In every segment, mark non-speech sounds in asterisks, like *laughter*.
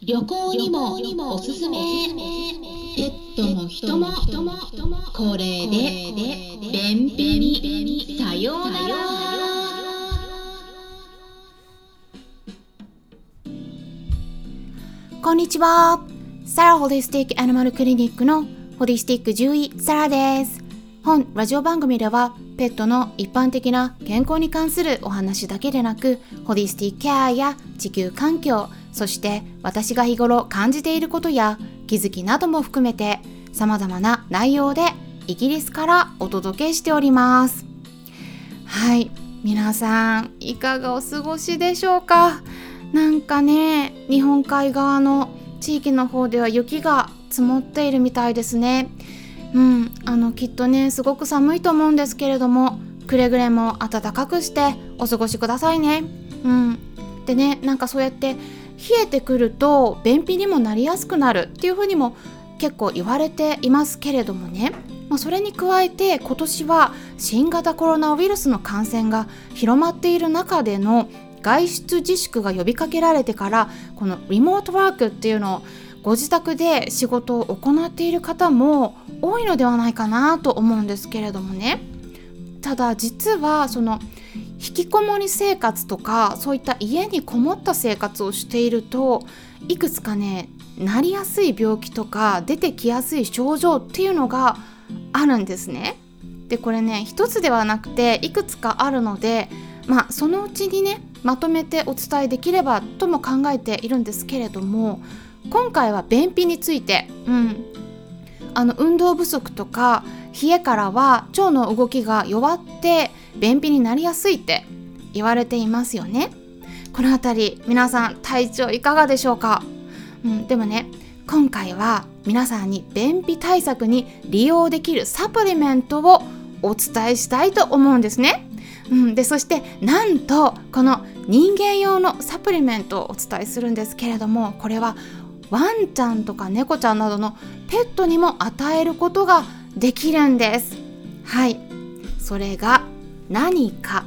旅行にもおすすめペットも人もこれで便秘にさようならこんにちは。サラホリスティックアニマルクリニックのホリスティック獣医サラです。本ラジオ番組ではペットの一般的な健康に関するお話だけでなくホリスティックケアや地球環境そして私が日頃感じていることや気づきなども含めて様々な内容でイギリスからお届けしております。はい。皆さんいかがお過ごしでしょうか？なんかね日本海側の地域の方では雪が積もっているみたいですね。うん。あのきっとねすごく寒いと思うんですけれどもくれぐれも暖かくしてお過ごしくださいね。うん。でねなんかそうやって冷えてくると便秘にもなりやすくなるっていうふうにも結構言われていますけれどもね、まあ、それに加えて今年は新型コロナウイルスの感染が広まっている中での外出自粛が呼びかけられてからこのリモートワークっていうのをご自宅で仕事を行っている方も多いのではないかなと思うんですけれどもね。ただ実はその引きこもり生活とかそういった家にこもった生活をしているといくつかねなりやすい病気とか出てきやすい症状っていうのがあるんですね。でこれね一つではなくていくつかあるのでまあそのうちにねまとめてお伝えできればとも考えているんですけれども今回は便秘について、うん、あの運動不足とか冷えからは腸の動きが弱って便秘になりやすいって言われていますよね。この辺り皆さん体調いかがでしょうか、うん、でもね今回は皆さんに便秘対策に利用できるサプリメントをお伝えしたいと思うんですね、うん、でそしてなんとこの人間用のサプリメントをお伝えするんですけれどもこれはワンちゃんとか猫ちゃんなどのペットにも与えることができるんです。はい。それが何か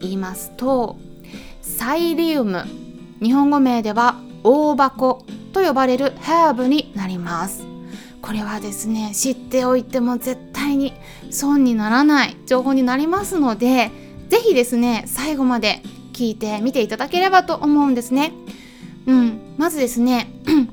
言いますとサイリウム日本語名では大箱と呼ばれるハーブになります。これはですね知っておいても絶対に損にならない情報になりますので是非ですね最後まで聞いてみていただければと思うんですね。うんまずですね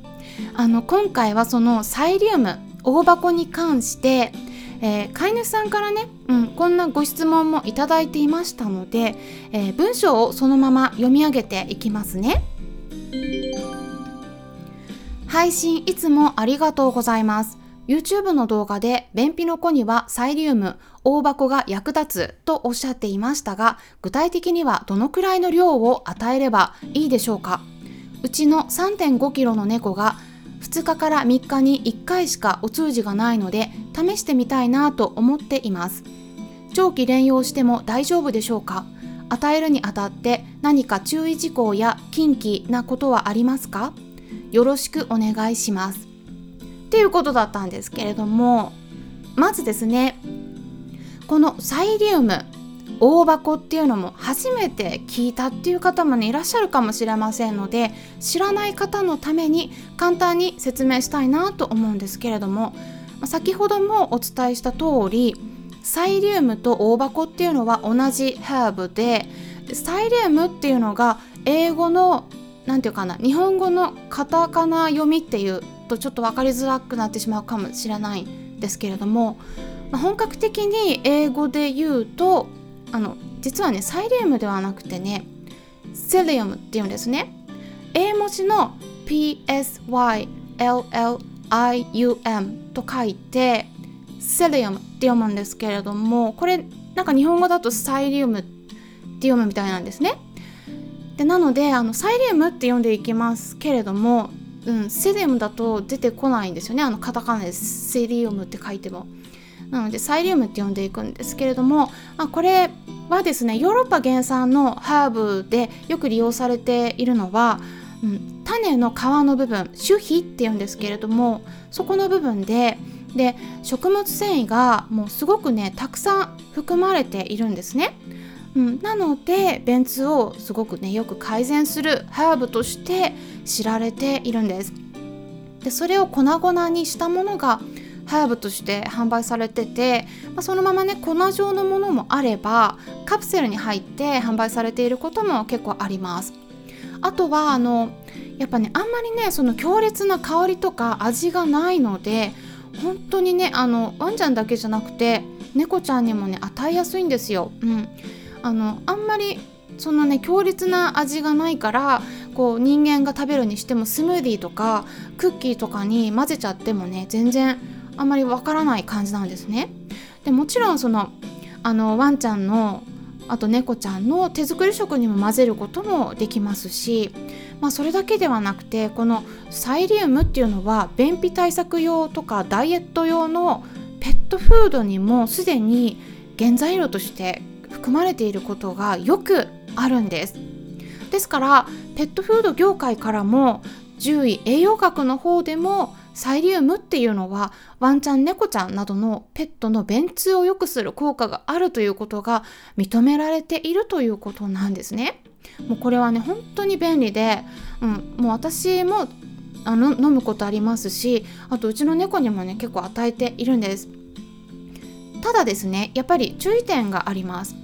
*clears throat* あの今回はそのサイリウム大箱に関してえー、飼い主さんからね、うん、こんなご質問もいただいていましたので、えー、文章をそのまま読み上げていきますね。配信いつもありがとうございます。YouTube の動画で便秘の子にはサイリウム大箱が役立つとおっしゃっていましたが具体的にはどのくらいの量を与えればいいでしょうか。うちの 3.5kg の猫が2日から3日に1回しかお通じがないので試してみたいなと思っています。長期連用しても大丈夫でしょうか？与えるにあたって何か注意事項や禁忌なことはありますか？よろしくお願いします。っていうことだったんですけれどもまずですねこのサイリウム大箱っていうのも初めて聞いたっていう方もねいらっしゃるかもしれませんので知らない方のために簡単に説明したいなと思うんですけれども先ほどもお伝えした通りサイリウムと大箱っていうのは同じハーブでサイリウムっていうのが英語の何て言うかな日本語のカタカナ読みっていうとちょっと分かりづらくなってしまうかもしれないんですけれども本格的に英語で言うとあの実はねサイリウムではなくてねセリウムっていうんですね。英文字の PSYLLIUM と書いてセリウムって読むんですけれどもこれなんか日本語だとサイリウムって読むみたいなんですね。でなのであのサイリウムって読んでいきますけれども、うん、セリウムだと出てこないんですよね。あのカタカナでセリウムって書いても。なのでサイリウムって呼んでいくんですけれども、あ、これはですねヨーロッパ原産のハーブでよく利用されているのは、うん、種の皮の部分種皮っていうんですけれどもそこの部分でで食物繊維がもうすごくねたくさん含まれているんですね。うん、なので便通をすごくねよく改善するハーブとして知られているんですでそれを粉々にしたものがハーブとして販売されてて、まあ、そのままね粉状のものもあればカプセルに入って販売されていることも結構ありますあとはあのやっぱねあんまりねその強烈な香りとか味がないので本当にねあのワンちゃんだけじゃなくて猫ちゃんにもね与えやすいんですよ。うん、あのあんまりそのね強烈な味がないからこう人間が食べるにしてもスムーディーとかクッキーとかに混ぜちゃってもね全然あまりわからない感じなんですね。でもちろんそのあのワンちゃんのあと猫ちゃんの手作り食にも混ぜることもできますし、まあ、それだけではなくてこのサイリウムっていうのは便秘対策用とかダイエット用のペットフードにもすでに原材料として含まれていることがよくあるんですですからペットフード業界からも獣医栄養学の方でもサイリウムっていうのはワンちゃん猫ちゃんなどのペットの便通を良くする効果があるということが認められているということなんですね。もうこれはね本当に便利で、うん、もう私もあの飲むことありますしあとうちの猫にもね結構与えているんですただですねやっぱり注意点があります、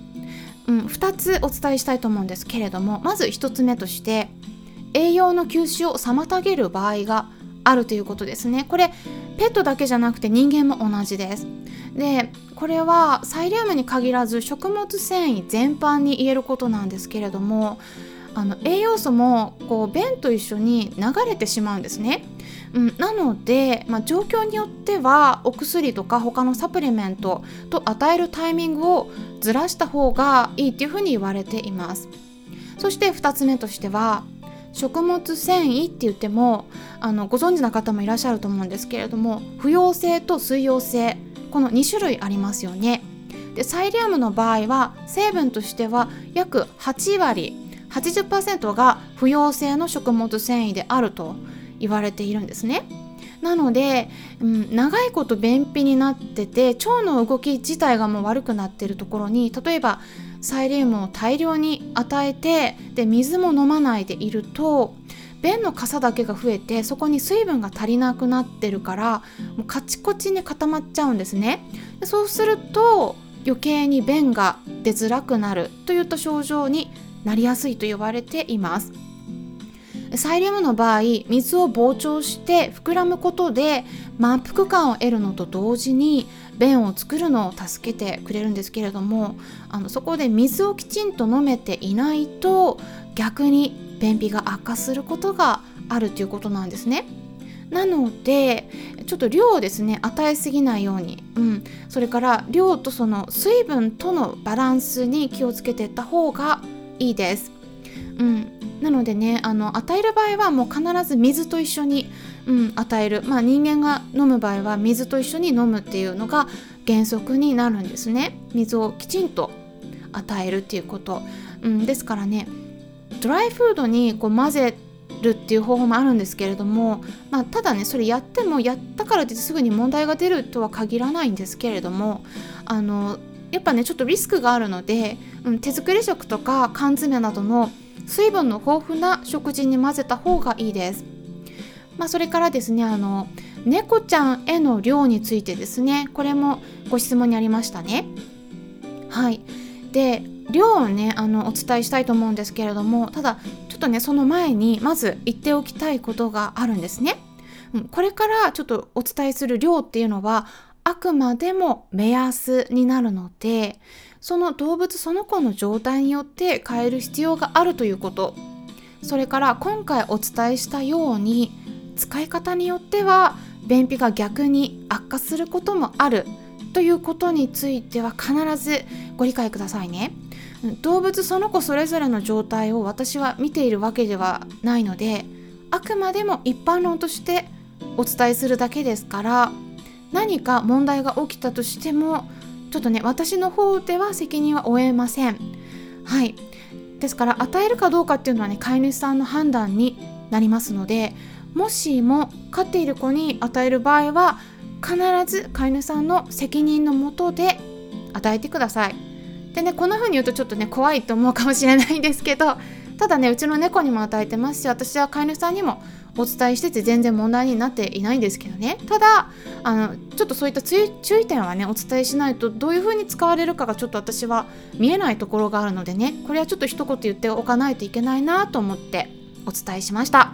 うん、2つお伝えしたいと思うんですけれどもまず1つ目として栄養の吸収を妨げる場合があるということですねこれペットだけじゃなくて人間も同じですでこれはサイリウムに限らず食物繊維全般に言えることなんですけれどもあの栄養素もこう便と一緒に流れてしまうんですね。うん、なので、まあ、状況によってはお薬とか他のサプリメントと与えるタイミングをずらした方がいいっていうふうに言われています。そして2つ目としては食物繊維って言ってもあのご存知な方もいらっしゃると思うんですけれども不溶性と水溶性この2種類ありますよね。でサイリウムの場合は成分としては約8割80%が不溶性の食物繊維であると言われているんですね。なので、うん、長いこと便秘になってて腸の動き自体がもう悪くなってるところに例えばサイリウムを大量に与えてで水も飲まないでいると便のかさだけが増えてそこに水分が足りなくなってるからもうカチコチに固まっちゃうんですね。でそうすると余計に便が出づらくなるといった症状になりやすいと言われています。サイリウムの場合水を膨張して膨らむことで満腹感を得るのと同時に便を作るのを助けてくれるんですけれどもあのそこで水をきちんと飲めていないと逆に便秘が悪化することがあるということなんですね。なのでちょっと量をですね与えすぎないように、うん、それから量とその水分とのバランスに気をつけていった方がいいです。うん、なのでねあの与える場合はもう必ず水と一緒に、うん、与える、まあ、人間が飲む場合は水と一緒に飲むっていうのが原則になるんですね。水をきちんと与えるっていうこと、うん、ですからねドライフードにこう混ぜるっていう方法もあるんですけれども、まあ、ただねそれやってもやったからってすぐに問題が出るとは限らないんですけれどもあのやっぱねちょっとリスクがあるので、うん、手作り食とか缶詰などの水分の豊富な食事に混ぜた方がいいです。まあ、それからですねあの猫ちゃんへの量についてですねこれもご質問にありましたね。はいで量をねあのお伝えしたいと思うんですけれどもただちょっとねその前にまず言っておきたいことがあるんですね。これからちょっとお伝えする量っていうのはあくまでも目安になるのでその動物その子の状態によって変える必要があるということ。それから今回お伝えしたように使い方によっては便秘が逆に悪化することもあるということについては必ずご理解くださいね。動物その子それぞれの状態を私は見ているわけではないのであくまでも一般論としてお伝えするだけですから何か問題が起きたとしてもちょっとね私の方では責任は負えません。はい。ですから与えるかどうかっていうのはね飼い主さんの判断になりますのでもしも飼っている子に与える場合は必ず飼い主さんの責任のもとで与えてください。でねこんな風に言うとちょっとね怖いと思うかもしれないんですけどただねうちの猫にも与えてますし私は飼い主さんにもお伝えしてて全然問題になっていないんですけどね。ただあのちょっとそういった注意点はねお伝えしないとどういう風に使われるかがちょっと私は見えないところがあるのでね。これはちょっと一言言っておかないといけないなと思ってお伝えしました。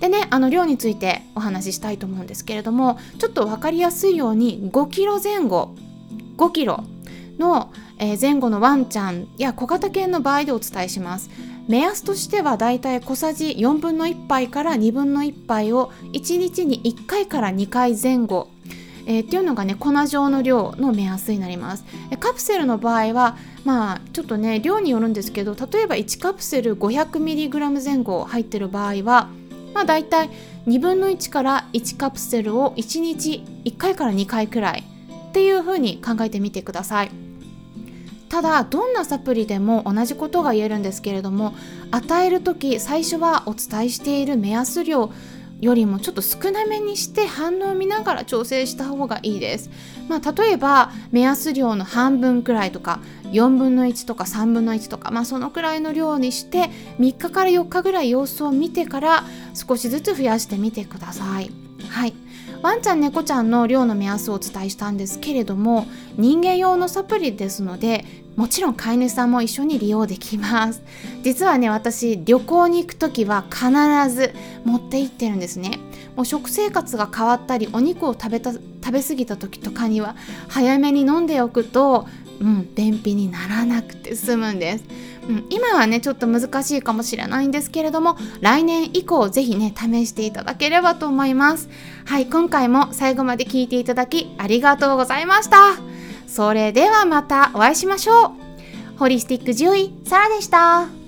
でねあの量についてお話ししたいと思うんですけれどもちょっと分かりやすいように5キロ前後5キロの前後のワンちゃんや小型犬の場合でお伝えします。目安としてはだいたい小さじ4分の1杯から2分の1杯を1日に1回から2回前後えー、っていうのがね粉状の量の目安になりますカプセルの場合はまあちょっとね量によるんですけど例えば1カプセル 500mg 前後入ってる場合はまあだいたい2分の1から1カプセルを1日1回から2回くらいっていう風に考えてみてください。ただどんなサプリでも同じことが言えるんですけれども与える時最初はお伝えしている目安量よりもちょっと少なめにして反応を見ながら調整した方がいいです。まあ、例えば目安量の半分くらいとか4分の1とか3分の1とか、まあ、そのくらいの量にして3日から4日ぐらい様子を見てから少しずつ増やしてみてください。はいワンちゃん猫ちゃんの量の目安をお伝えしたんですけれども人間用のサプリですのでもちろん飼い主さんも一緒に利用できます。*laughs* 実はね私旅行に行く時は必ず持って行ってるんですね。もう食生活が変わったりお肉を食べた食べ過ぎた時とかには早めに飲んでおくとうん便秘にならなくて済むんです。うん、今はねちょっと難しいかもしれないんですけれども来年以降ぜひね試していただければと思います。はい今回も最後まで聞いていただきありがとうございました。それではまたお会いしましょう。ホリスティック獣医、サラでした。